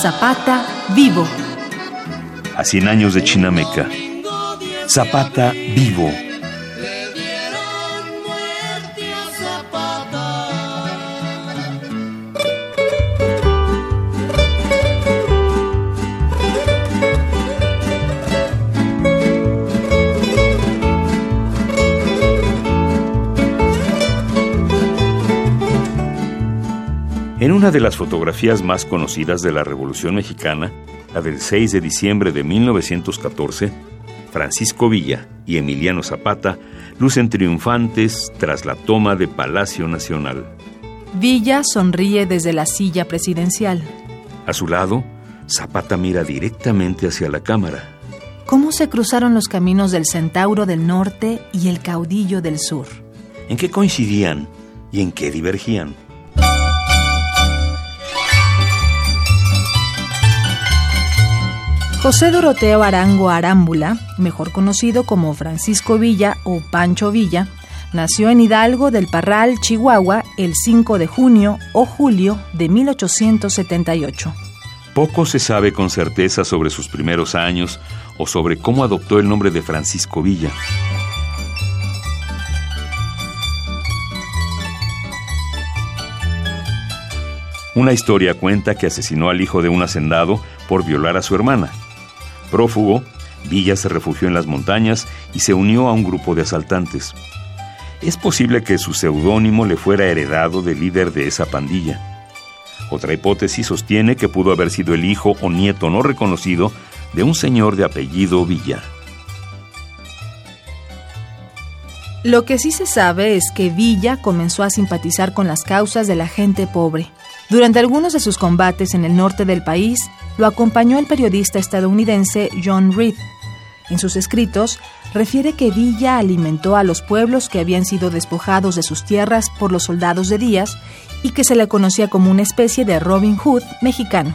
Zapata vivo. A 100 años de Chinameca. Zapata vivo. Una de las fotografías más conocidas de la Revolución Mexicana, la del 6 de diciembre de 1914, Francisco Villa y Emiliano Zapata lucen triunfantes tras la toma de Palacio Nacional. Villa sonríe desde la silla presidencial. A su lado, Zapata mira directamente hacia la cámara. ¿Cómo se cruzaron los caminos del Centauro del Norte y el Caudillo del Sur? ¿En qué coincidían y en qué divergían? José Doroteo Arango Arámbula, mejor conocido como Francisco Villa o Pancho Villa, nació en Hidalgo del Parral, Chihuahua, el 5 de junio o julio de 1878. Poco se sabe con certeza sobre sus primeros años o sobre cómo adoptó el nombre de Francisco Villa. Una historia cuenta que asesinó al hijo de un hacendado por violar a su hermana. Prófugo, Villa se refugió en las montañas y se unió a un grupo de asaltantes. Es posible que su seudónimo le fuera heredado del líder de esa pandilla. Otra hipótesis sostiene que pudo haber sido el hijo o nieto no reconocido de un señor de apellido Villa. Lo que sí se sabe es que Villa comenzó a simpatizar con las causas de la gente pobre. Durante algunos de sus combates en el norte del país, lo acompañó el periodista estadounidense John Reed. En sus escritos, refiere que Villa alimentó a los pueblos que habían sido despojados de sus tierras por los soldados de Díaz y que se le conocía como una especie de Robin Hood mexicano.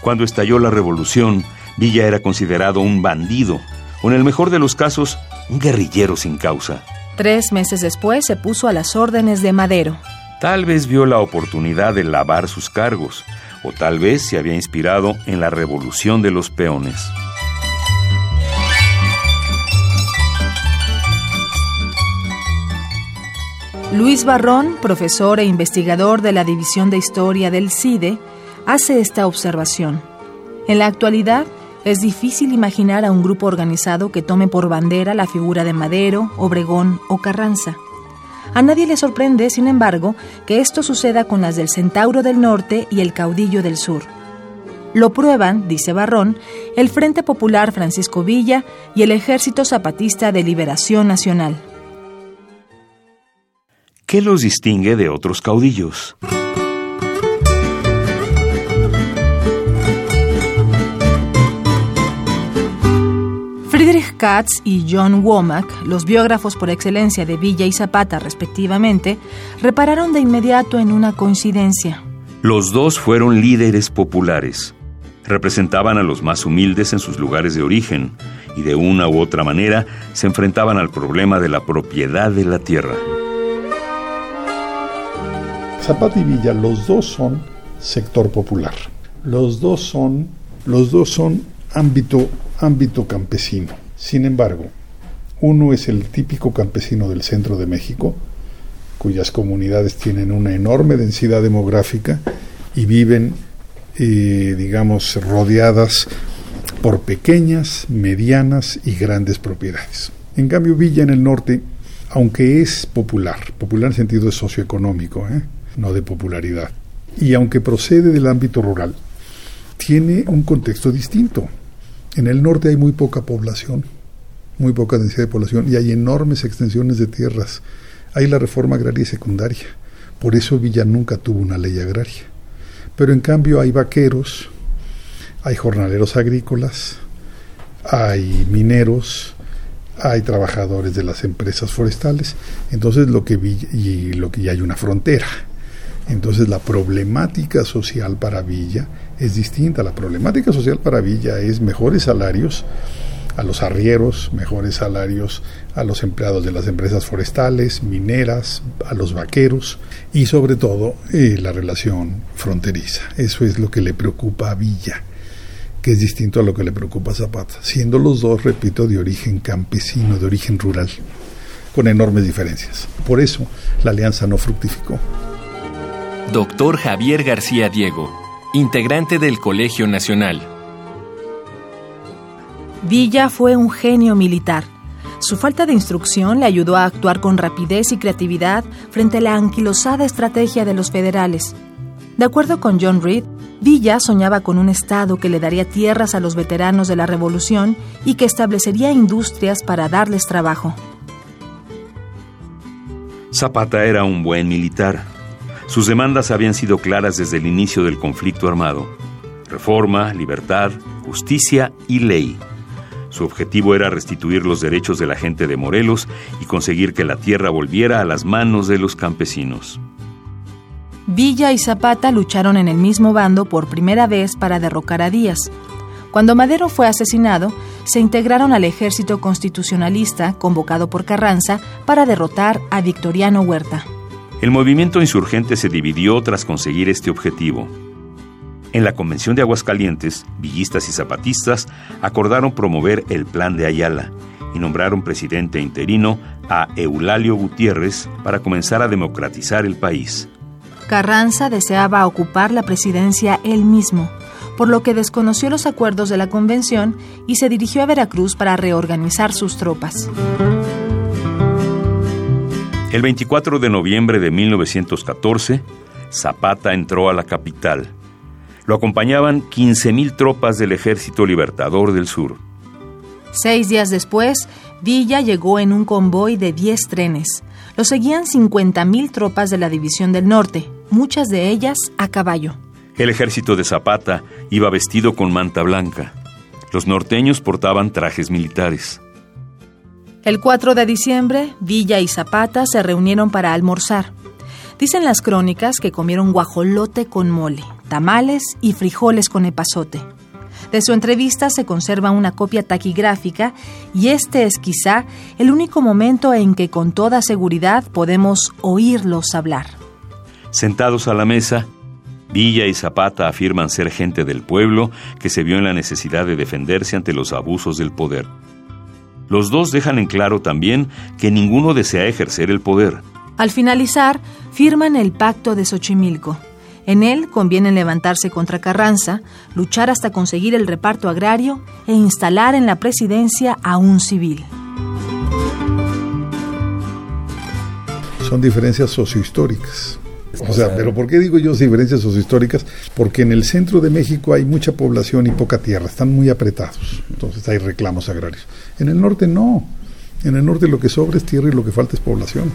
Cuando estalló la revolución, Villa era considerado un bandido, o en el mejor de los casos, un guerrillero sin causa. Tres meses después se puso a las órdenes de Madero. Tal vez vio la oportunidad de lavar sus cargos, o tal vez se había inspirado en la revolución de los peones. Luis Barrón, profesor e investigador de la División de Historia del CIDE, hace esta observación. En la actualidad, es difícil imaginar a un grupo organizado que tome por bandera la figura de Madero, Obregón o Carranza. A nadie le sorprende, sin embargo, que esto suceda con las del Centauro del Norte y el Caudillo del Sur. Lo prueban, dice Barrón, el Frente Popular Francisco Villa y el Ejército Zapatista de Liberación Nacional. ¿Qué los distingue de otros caudillos? Friedrich Katz y John Womack, los biógrafos por excelencia de Villa y Zapata respectivamente, repararon de inmediato en una coincidencia. Los dos fueron líderes populares. Representaban a los más humildes en sus lugares de origen y de una u otra manera se enfrentaban al problema de la propiedad de la tierra. Zapata y Villa, los dos son sector popular. Los dos son, los dos son ámbito ámbito campesino. Sin embargo, uno es el típico campesino del centro de México, cuyas comunidades tienen una enorme densidad demográfica y viven, eh, digamos, rodeadas por pequeñas, medianas y grandes propiedades. En cambio, Villa en el norte, aunque es popular, popular en sentido socioeconómico, ¿eh? no de popularidad, y aunque procede del ámbito rural, tiene un contexto distinto. En el norte hay muy poca población, muy poca densidad de población y hay enormes extensiones de tierras. Hay la reforma agraria secundaria. Por eso Villa nunca tuvo una ley agraria. Pero en cambio hay vaqueros, hay jornaleros agrícolas, hay mineros, hay trabajadores de las empresas forestales. Entonces lo que Villa, y lo que y hay una frontera. Entonces la problemática social para Villa es distinta. La problemática social para Villa es mejores salarios, a los arrieros, mejores salarios a los empleados de las empresas forestales, mineras, a los vaqueros y sobre todo eh, la relación fronteriza. Eso es lo que le preocupa a Villa, que es distinto a lo que le preocupa a Zapata, siendo los dos, repito, de origen campesino, de origen rural, con enormes diferencias. Por eso la alianza no fructificó. Doctor Javier García Diego, integrante del Colegio Nacional. Villa fue un genio militar. Su falta de instrucción le ayudó a actuar con rapidez y creatividad frente a la anquilosada estrategia de los federales. De acuerdo con John Reed, Villa soñaba con un Estado que le daría tierras a los veteranos de la Revolución y que establecería industrias para darles trabajo. Zapata era un buen militar. Sus demandas habían sido claras desde el inicio del conflicto armado. Reforma, libertad, justicia y ley. Su objetivo era restituir los derechos de la gente de Morelos y conseguir que la tierra volviera a las manos de los campesinos. Villa y Zapata lucharon en el mismo bando por primera vez para derrocar a Díaz. Cuando Madero fue asesinado, se integraron al ejército constitucionalista convocado por Carranza para derrotar a Victoriano Huerta. El movimiento insurgente se dividió tras conseguir este objetivo. En la Convención de Aguascalientes, villistas y zapatistas acordaron promover el Plan de Ayala y nombraron presidente interino a Eulalio Gutiérrez para comenzar a democratizar el país. Carranza deseaba ocupar la presidencia él mismo, por lo que desconoció los acuerdos de la convención y se dirigió a Veracruz para reorganizar sus tropas. El 24 de noviembre de 1914, Zapata entró a la capital lo acompañaban 15.000 tropas del Ejército Libertador del Sur. Seis días después, Villa llegó en un convoy de 10 trenes. Lo seguían 50.000 tropas de la División del Norte, muchas de ellas a caballo. El ejército de Zapata iba vestido con manta blanca. Los norteños portaban trajes militares. El 4 de diciembre, Villa y Zapata se reunieron para almorzar. Dicen las crónicas que comieron guajolote con mole, tamales y frijoles con epazote. De su entrevista se conserva una copia taquigráfica y este es quizá el único momento en que con toda seguridad podemos oírlos hablar. Sentados a la mesa, Villa y Zapata afirman ser gente del pueblo que se vio en la necesidad de defenderse ante los abusos del poder. Los dos dejan en claro también que ninguno desea ejercer el poder. Al finalizar, firman el Pacto de Xochimilco. En él conviene levantarse contra Carranza, luchar hasta conseguir el reparto agrario e instalar en la presidencia a un civil. Son diferencias sociohistóricas. O sea, pero ¿por qué digo yo diferencias sociohistóricas? Porque en el centro de México hay mucha población y poca tierra, están muy apretados, entonces hay reclamos agrarios. En el norte no, en el norte lo que sobra es tierra y lo que falta es población.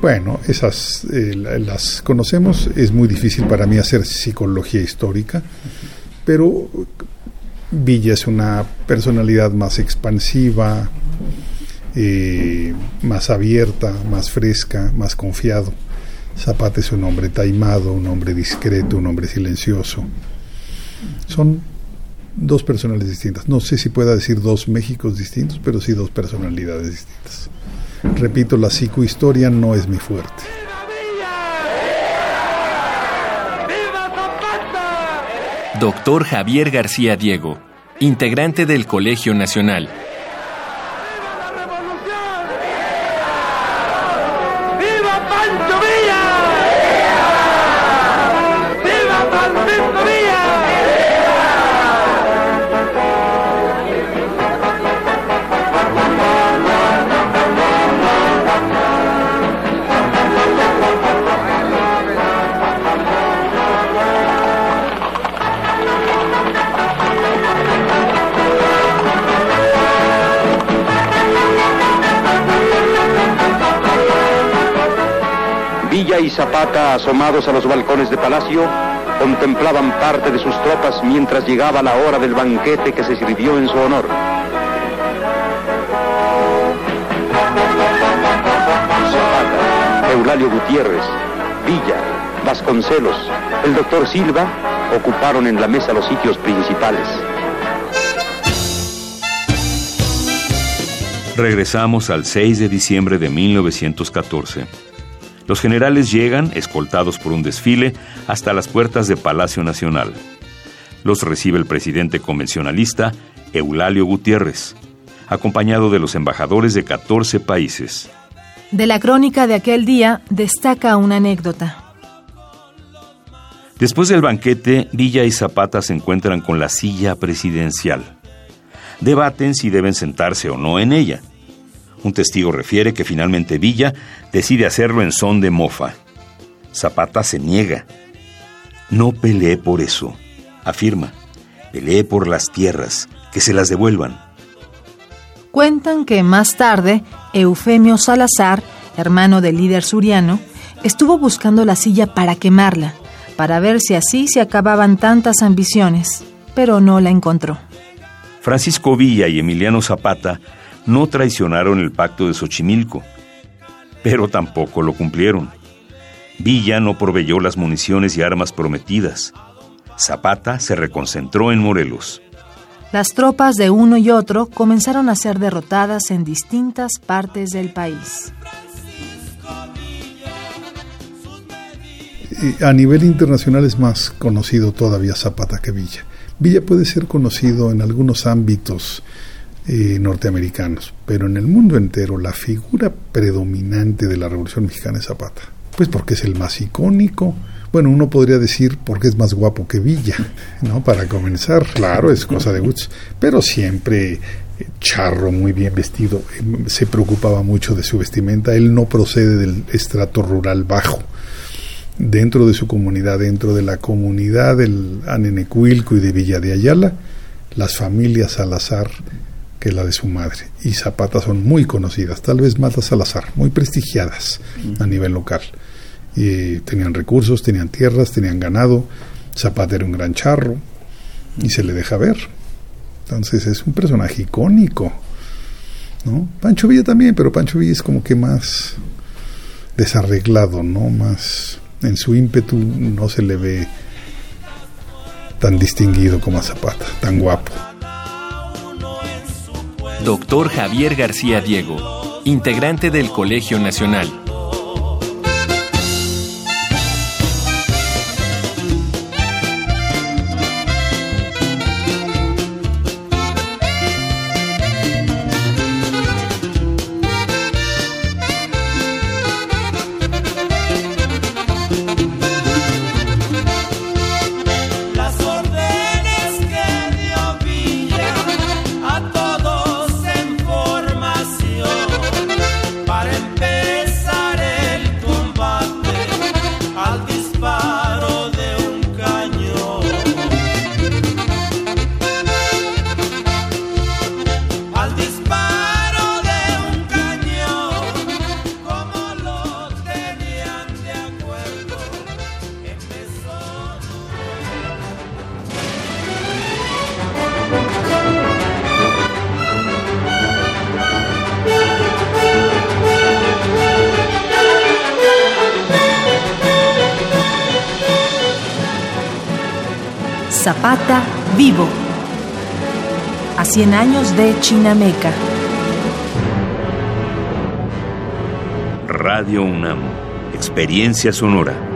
Bueno, esas eh, las conocemos, es muy difícil para mí hacer psicología histórica, pero Villa es una personalidad más expansiva, eh, más abierta, más fresca, más confiado. Zapata es un hombre taimado, un hombre discreto, un hombre silencioso. Son dos personalidades distintas. No sé si pueda decir dos Méxicos distintos, pero sí dos personalidades distintas. Repito, la psicohistoria no es mi fuerte. Doctor Javier García Diego, integrante del Colegio Nacional. Asomados a los balcones de palacio, contemplaban parte de sus tropas mientras llegaba la hora del banquete que se sirvió en su honor. Eulalio Gutiérrez, Villa, Vasconcelos, el doctor Silva ocuparon en la mesa los sitios principales. Regresamos al 6 de diciembre de 1914. Los generales llegan, escoltados por un desfile, hasta las puertas de Palacio Nacional. Los recibe el presidente convencionalista Eulalio Gutiérrez, acompañado de los embajadores de 14 países. De la crónica de aquel día destaca una anécdota. Después del banquete, Villa y Zapata se encuentran con la silla presidencial. Debaten si deben sentarse o no en ella. Un testigo refiere que finalmente Villa decide hacerlo en son de mofa. Zapata se niega. No peleé por eso, afirma. Peleé por las tierras, que se las devuelvan. Cuentan que más tarde, Eufemio Salazar, hermano del líder suriano, estuvo buscando la silla para quemarla para ver si así se acababan tantas ambiciones, pero no la encontró. Francisco Villa y Emiliano Zapata no traicionaron el pacto de Xochimilco, pero tampoco lo cumplieron. Villa no proveyó las municiones y armas prometidas. Zapata se reconcentró en Morelos. Las tropas de uno y otro comenzaron a ser derrotadas en distintas partes del país. a nivel internacional es más conocido todavía Zapata que Villa. Villa puede ser conocido en algunos ámbitos eh, norteamericanos, pero en el mundo entero la figura predominante de la Revolución Mexicana es Zapata. Pues porque es el más icónico. Bueno, uno podría decir porque es más guapo que Villa, ¿no? Para comenzar, claro, es cosa de guts, pero siempre eh, charro, muy bien vestido, eh, se preocupaba mucho de su vestimenta, él no procede del estrato rural bajo, dentro de su comunidad, dentro de la comunidad del Anenecuilco y de Villa de Ayala, las familias Salazar que la de su madre. Y Zapata son muy conocidas, tal vez más las Salazar, muy prestigiadas a nivel local. Y tenían recursos, tenían tierras, tenían ganado. Zapata era un gran charro y se le deja ver. Entonces es un personaje icónico. ¿no? Pancho Villa también, pero Pancho Villa es como que más desarreglado, ¿no? Más en su ímpetu no se le ve tan distinguido como a Zapata, tan guapo. Doctor Javier García Diego, integrante del Colegio Nacional. Zapata vivo. A 100 años de Chinameca. Radio UNAM. Experiencia sonora.